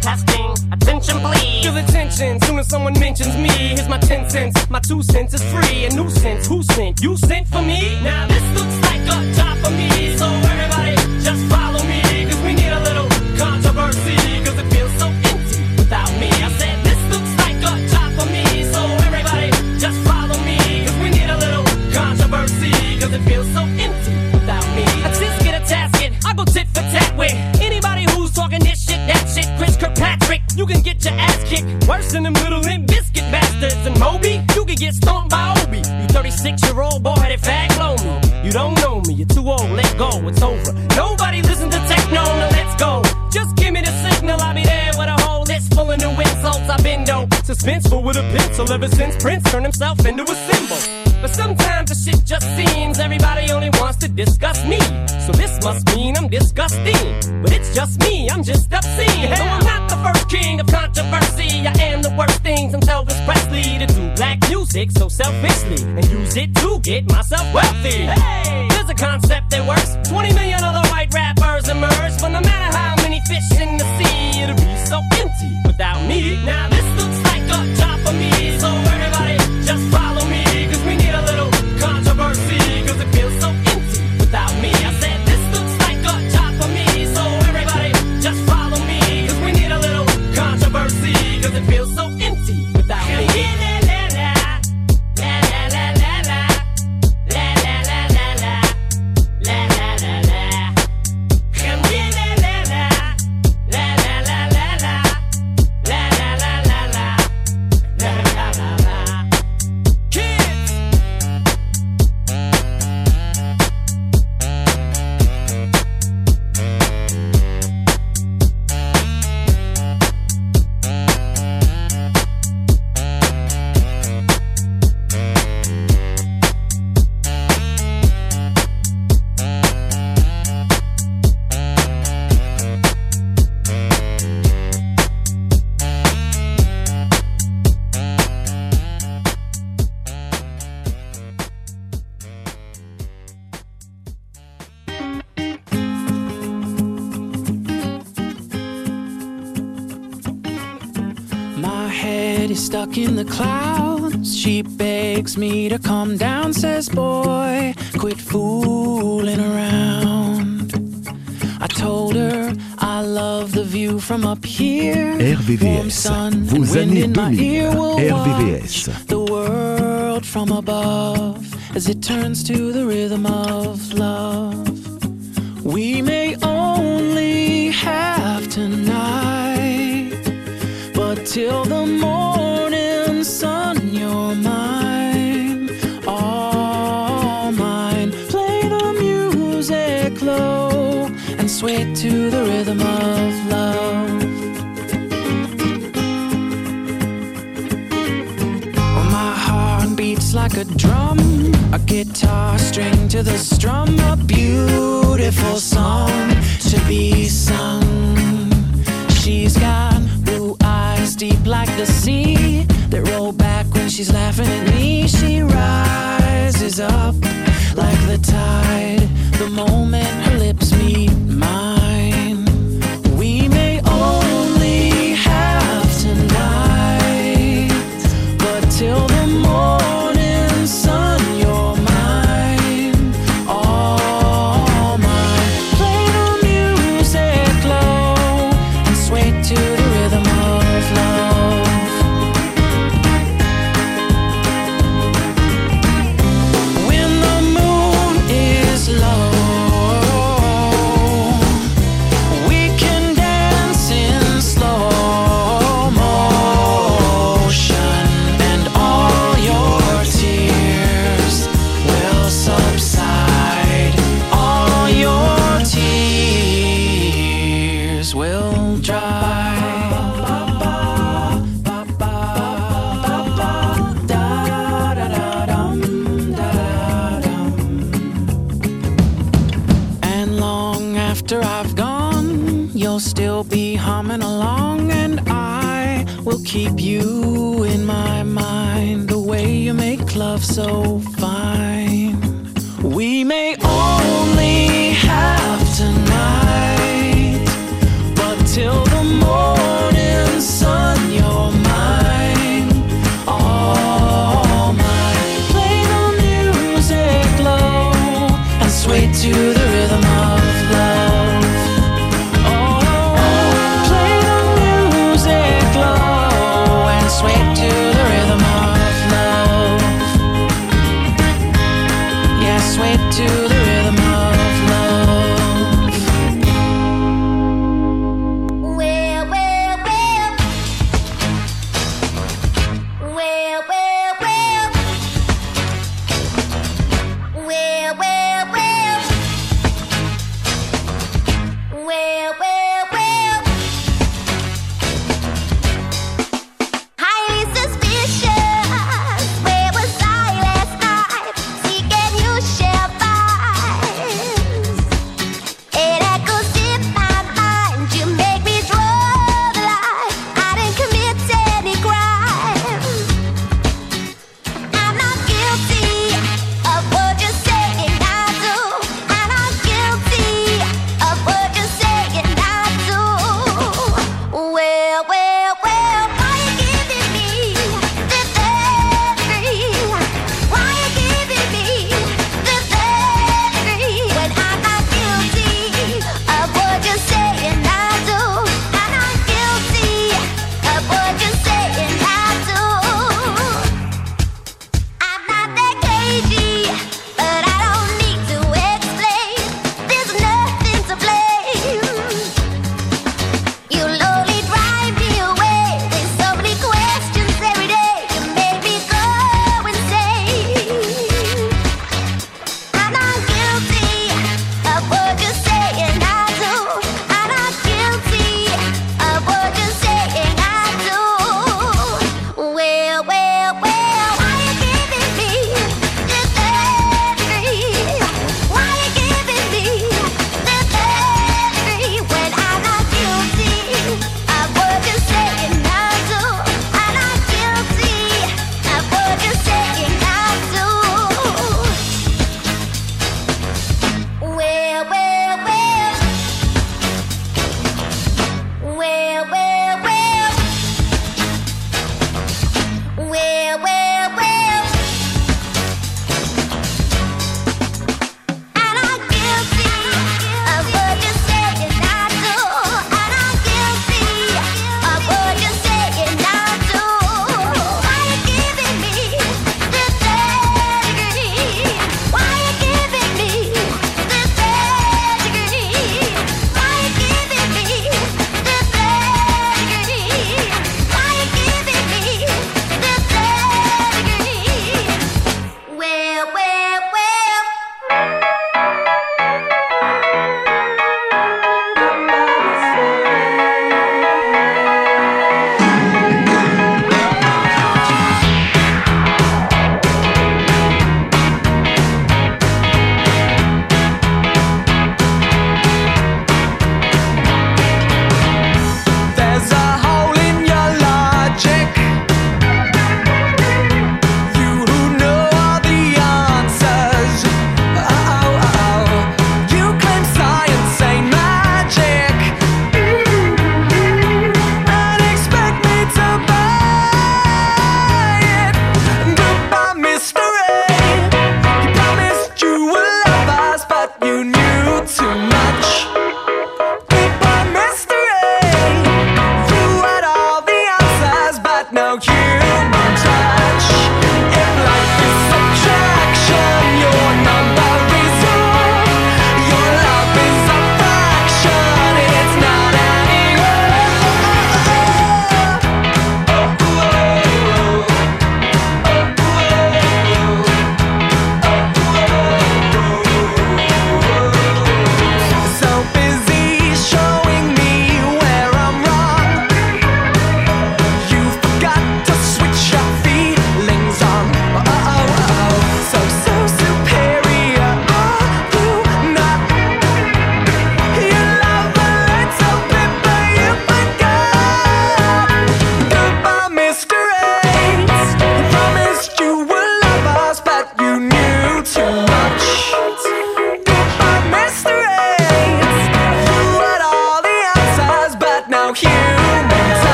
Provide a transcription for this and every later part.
Testing, attention please. Feel attention. soon as someone mentions me. Here's my ten cents, my two cents is free. A nuisance, who sent? You sent for me? Now this looks like a job for me, so everybody just follow me, cause we need a little controversy, cause it feels so empty without me. I said this looks like a job for me, so everybody just follow me, cause we need a little controversy, cause it feels so empty You can get your ass kicked worse than them little Limp Bizkit bastards. And Moby, you can get stomped by Obie. You 36 year old boy that fag me. You don't know me, you're too old, let go, it's over. Nobody listen to techno, now let's go. Just give me the signal, I'll be there with a whole list full of new insults. I've been dope, suspenseful with a pencil ever since Prince turned himself into a symbol. But sometimes the shit just seems everybody only wants to discuss me. So this must mean I'm disgusting. But it's just me, I'm just obscene. No, I'm not the first king of controversy. I am the worst things I'm Elvis Presley to do black music so selfishly and use it to get myself wealthy. Hey, there's a concept that works. 20 million other white rappers emerge, but no matter how many fish in the sea, it'll be so empty without me. Now this looks like a job for me, so everybody just follow vos wind années in my ear 2000, will RVVS. watch the world from above as it turns to the rhythm of love. We may only have tonight, but till the morning sun, you're mine, all mine. Play the music low and sway to the rhythm of love. like a drum, a guitar string to the strum, a beautiful song to be sung. She's got blue eyes deep like the sea that roll back when she's laughing at me. She rises up like the tide the moment her lips meet mine. So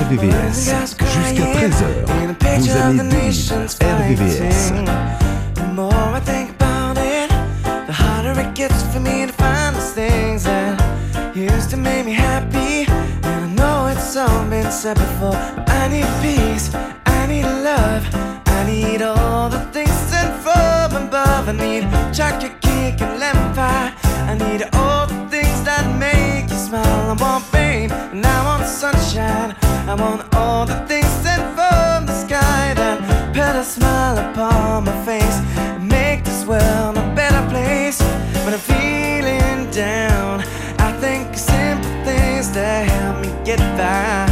RVVS. Jusqu'à 13h, vous allez vivre RVVS. The more I think about it, the harder it gets for me to find those things that used to make me happy. I know it's all been said before. I need peace, I need love, I need all the things sent from above. I need chocolate cake and lemon pie. I need all the things that make you smile. I want pain, and I want sunshine. I want all the things sent from the sky that put a smile upon my face and make this world a better place. When I'm feeling down, I think of simple things that help me get by.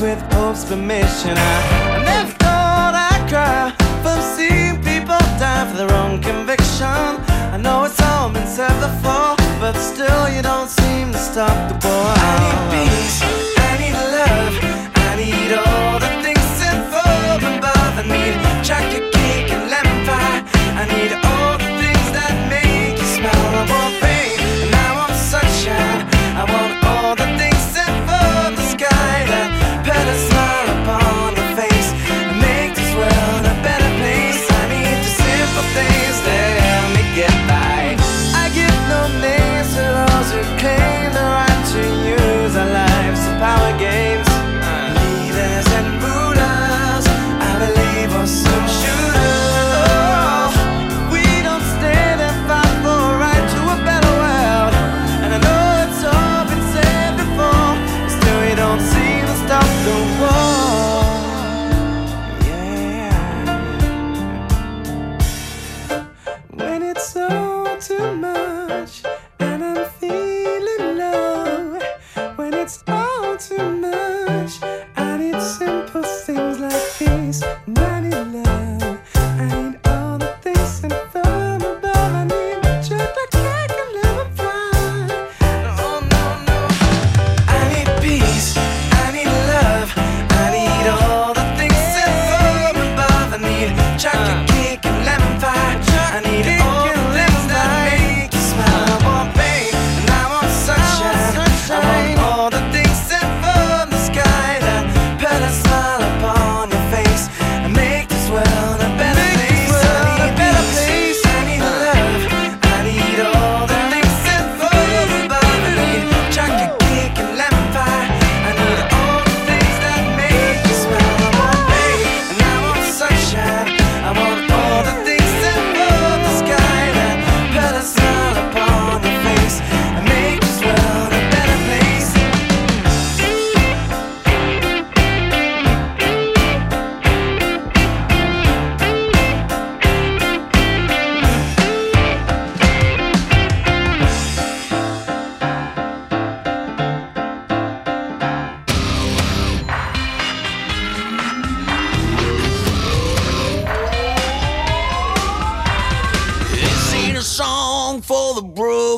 with Pope's permission. I but still you don't seem to stop the boy. I need peace, I need love, I need all the things that form above. I need jacket.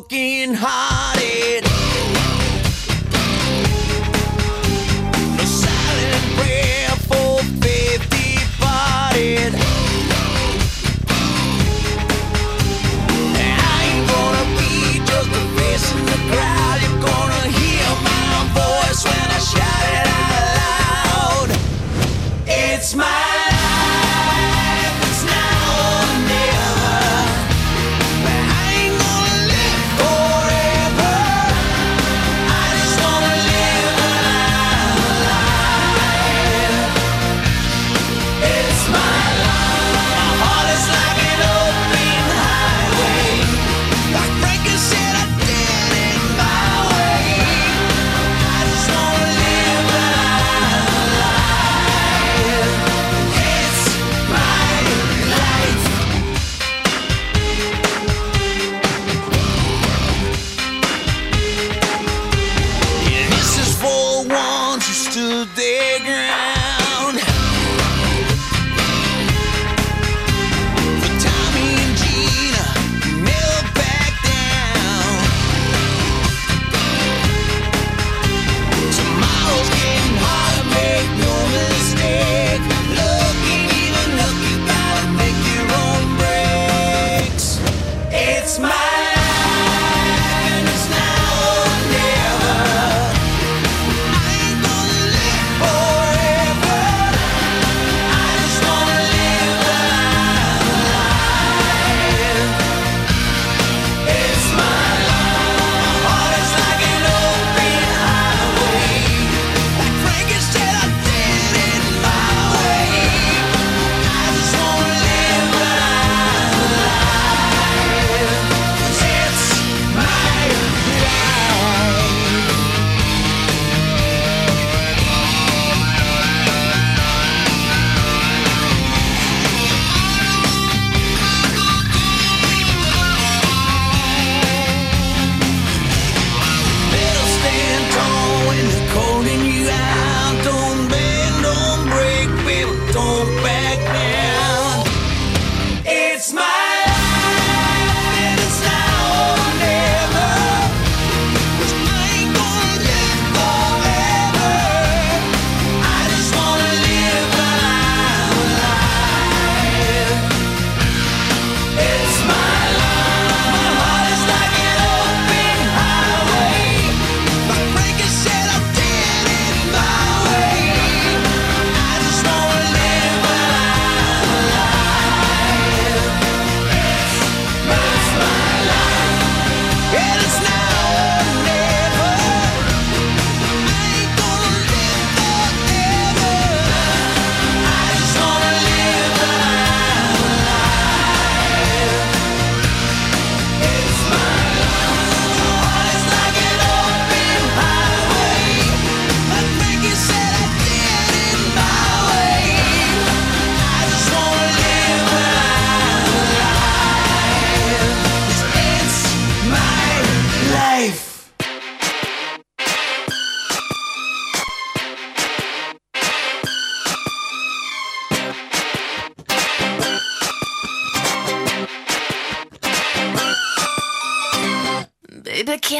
broken heart.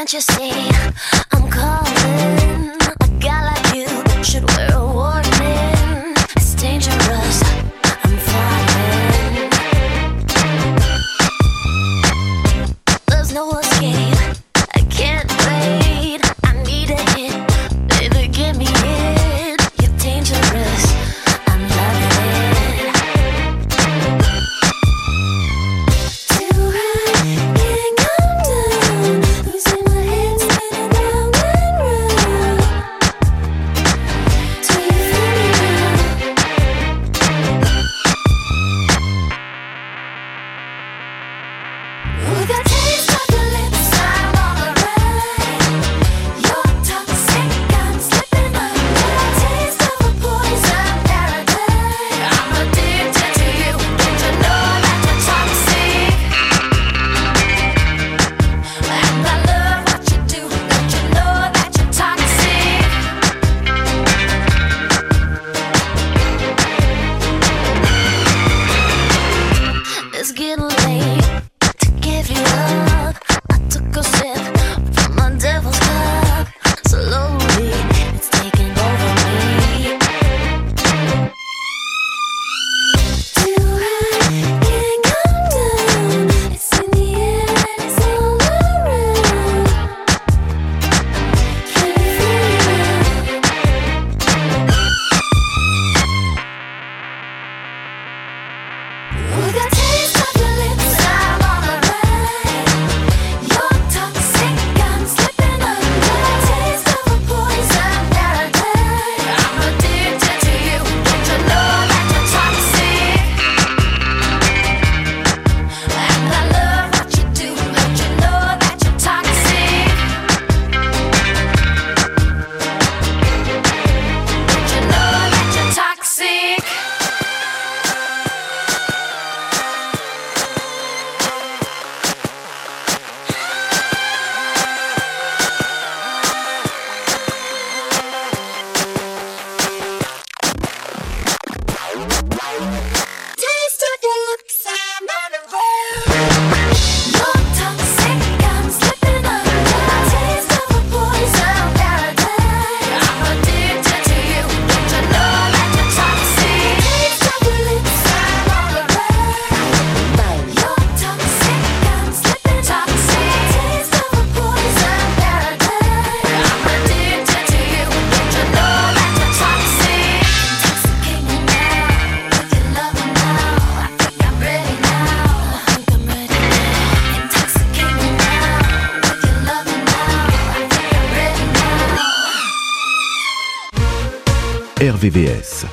Can't you see?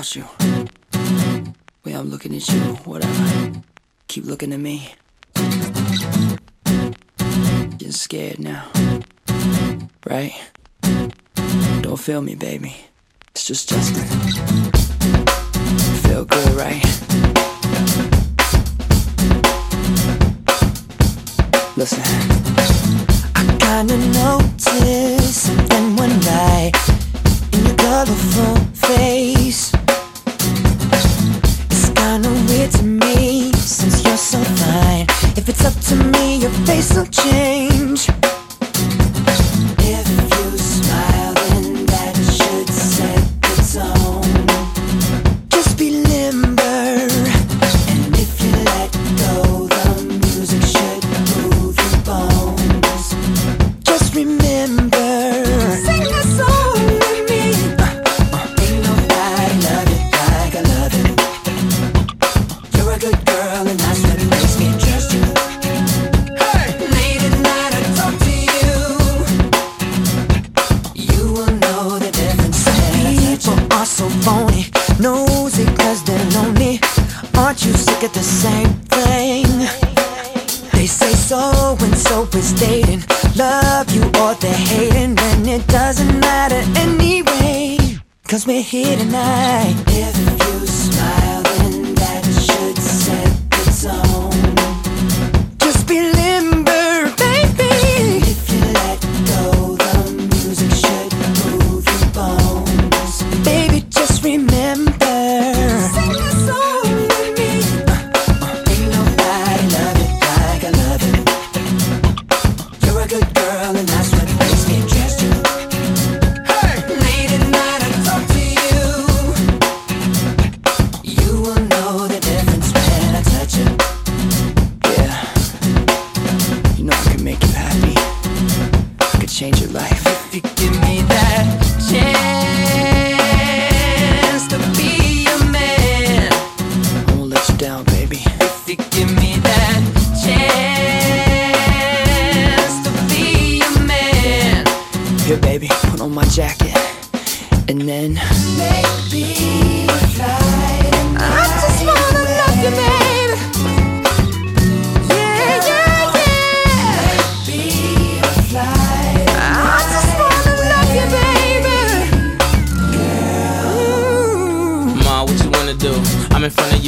you. Way I'm looking at you, whatever. Keep looking at me. Getting scared now. Right? Don't feel me, baby. It's just Justin. Feel good, right? Listen. I kinda noticed something one night in your colorful face kind of weird to me since you're so fine. If it's up to me, your face will change.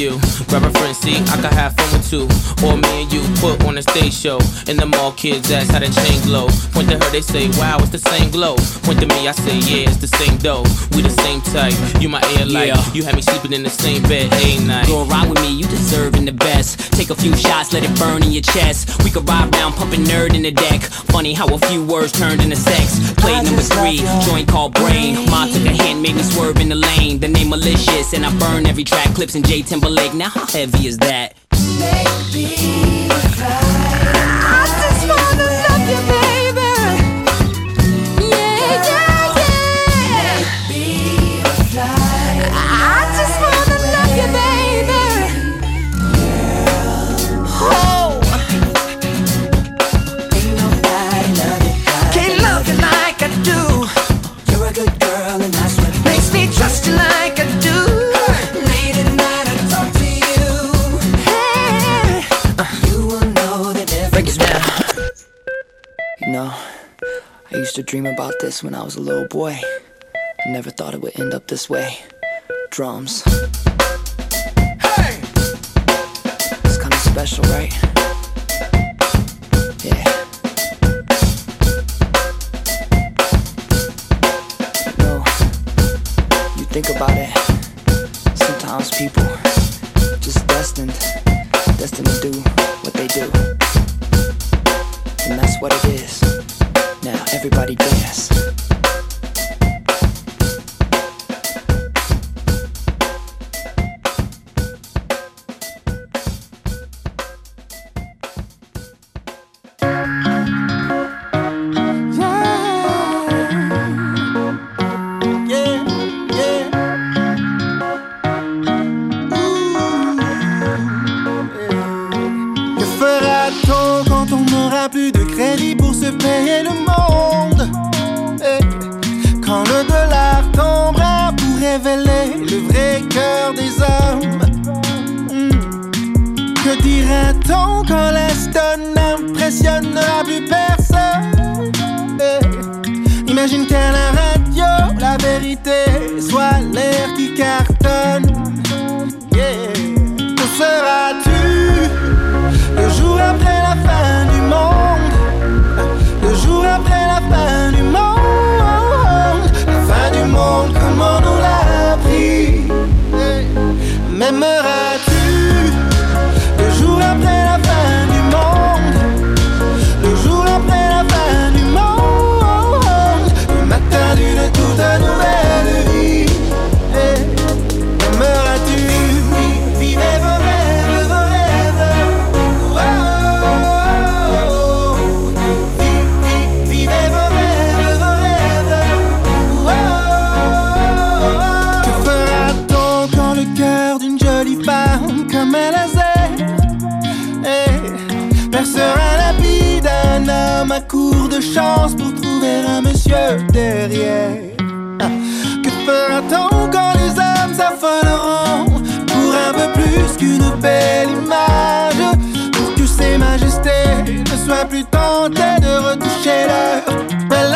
You. Grab a friend, see, I can have fun with two. Or me and you put on a stage show. And the mall kids ask how the chain glow. Point to her, they say, wow, it's the same glow. Point to me, I say, yeah, it's the same dough. We the same type. You my air light. Yeah. You had me sleeping in the same bed a night. Go ride with me, you deserving the best. Take a few shots, let it burn in your chest. We could ride round, pumping N.E.R.D. in the deck. Funny how a few words turned into sex. Play number three, joint called Brain. Mom took a hand, made me swerve in the lane. The name malicious, and I burn every track. Clipse in J Timberlake. Now how heavy as that? Used to dream about this when I was a little boy. I never thought it would end up this way. Drums. Hey! It's kinda special, right? Yeah. Know, you think about it. Sometimes people everybody dance. Ne sois plus tenté de retoucher l'heure. Belle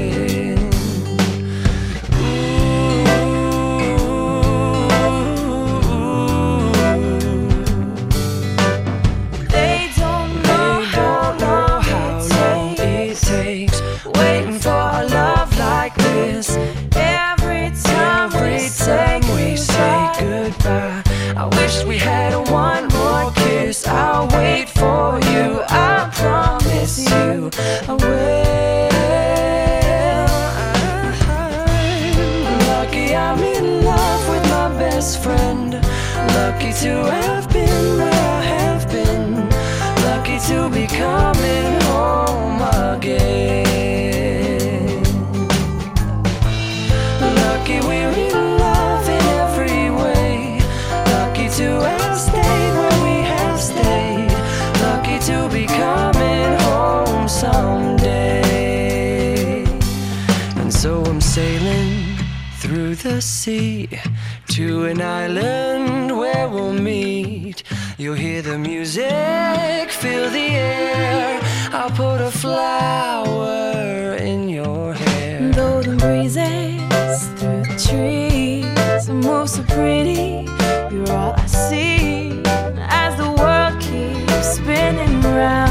Goodbye, I wish we had one more kiss. I'll wait for you. I promise you, I will. Lucky I'm in love with my best friend. Lucky to island where we'll meet. You'll hear the music, feel the air. I'll put a flower in your hair. Though the breezes through the trees move so pretty, you're all I see as the world keeps spinning round.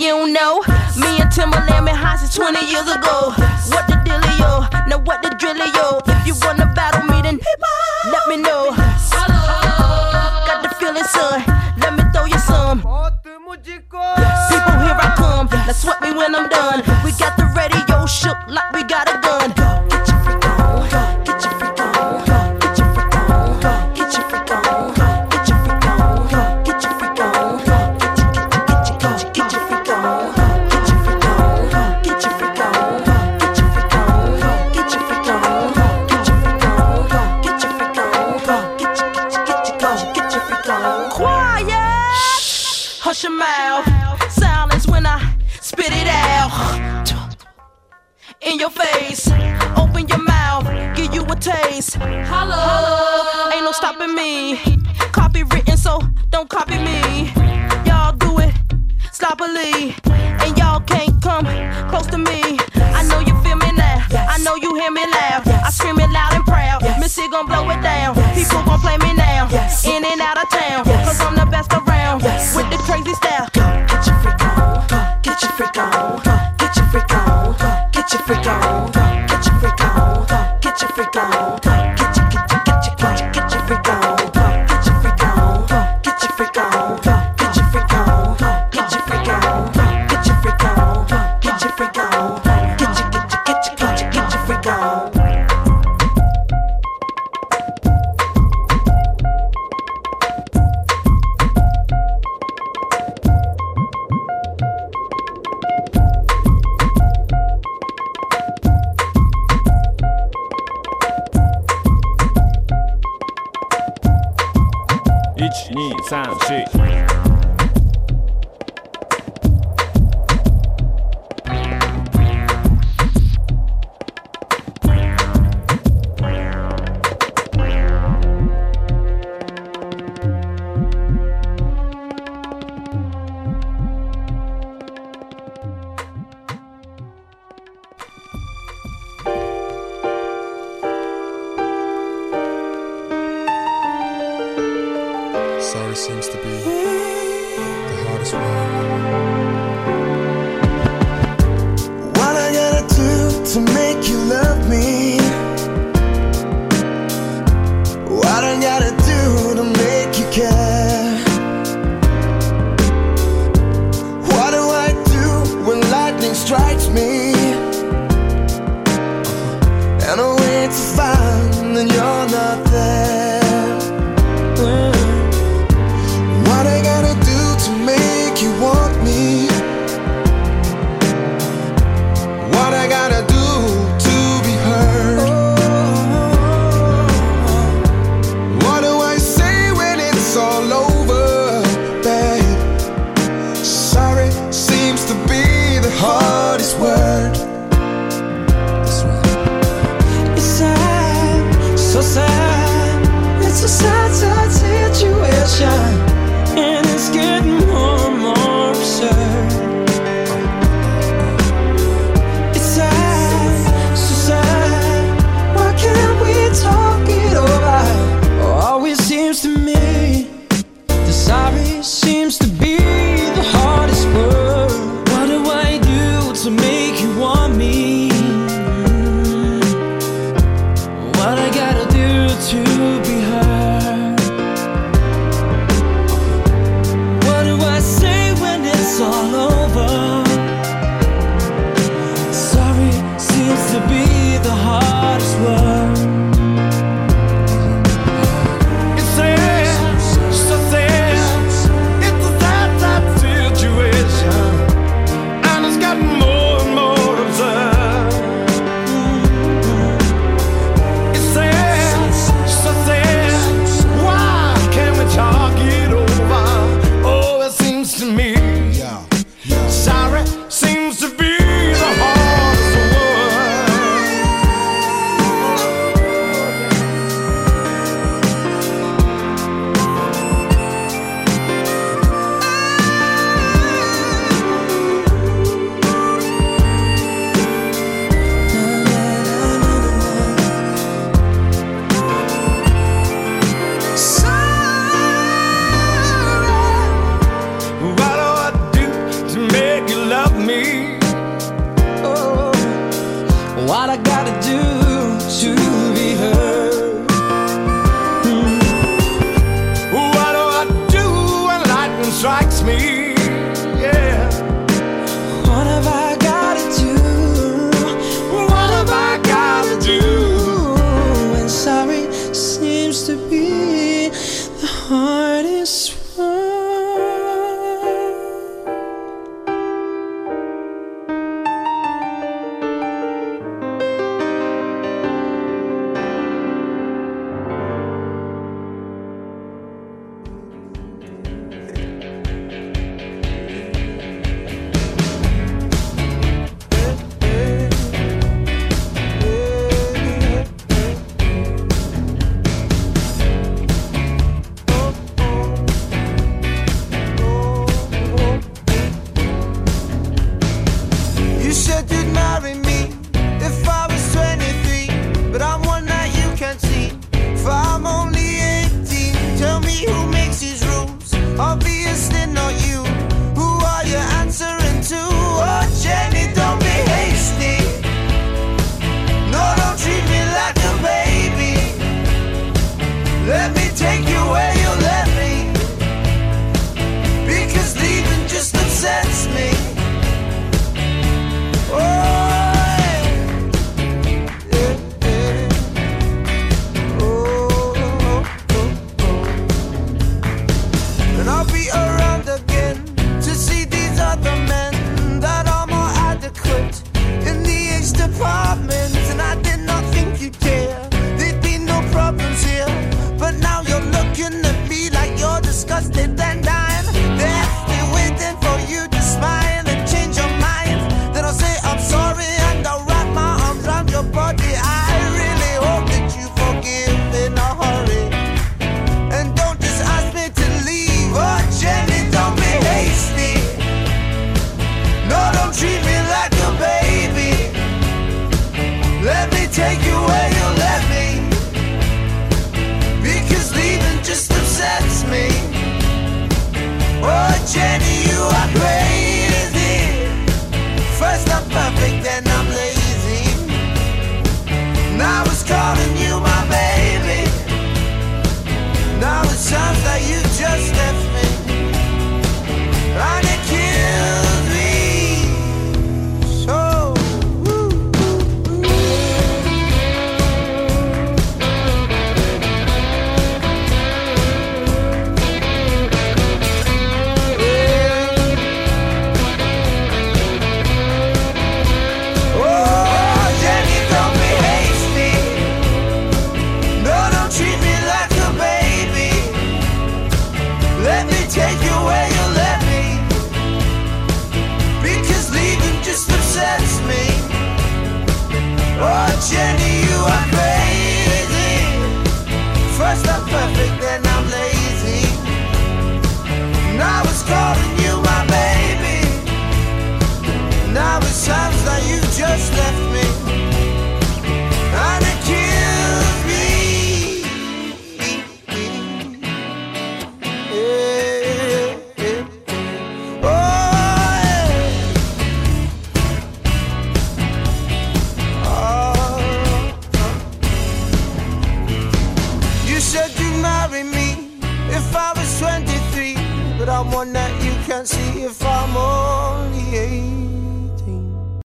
you don't know. Me and Timbaland been high since 20 years ago. What the dealio? Now what the drillio? If you wanna battle me, then let me know. Got the feeling, son. Let me throw you some. People, here I come. Now sweat me when I'm done. We got the radio shook like we got a sheet.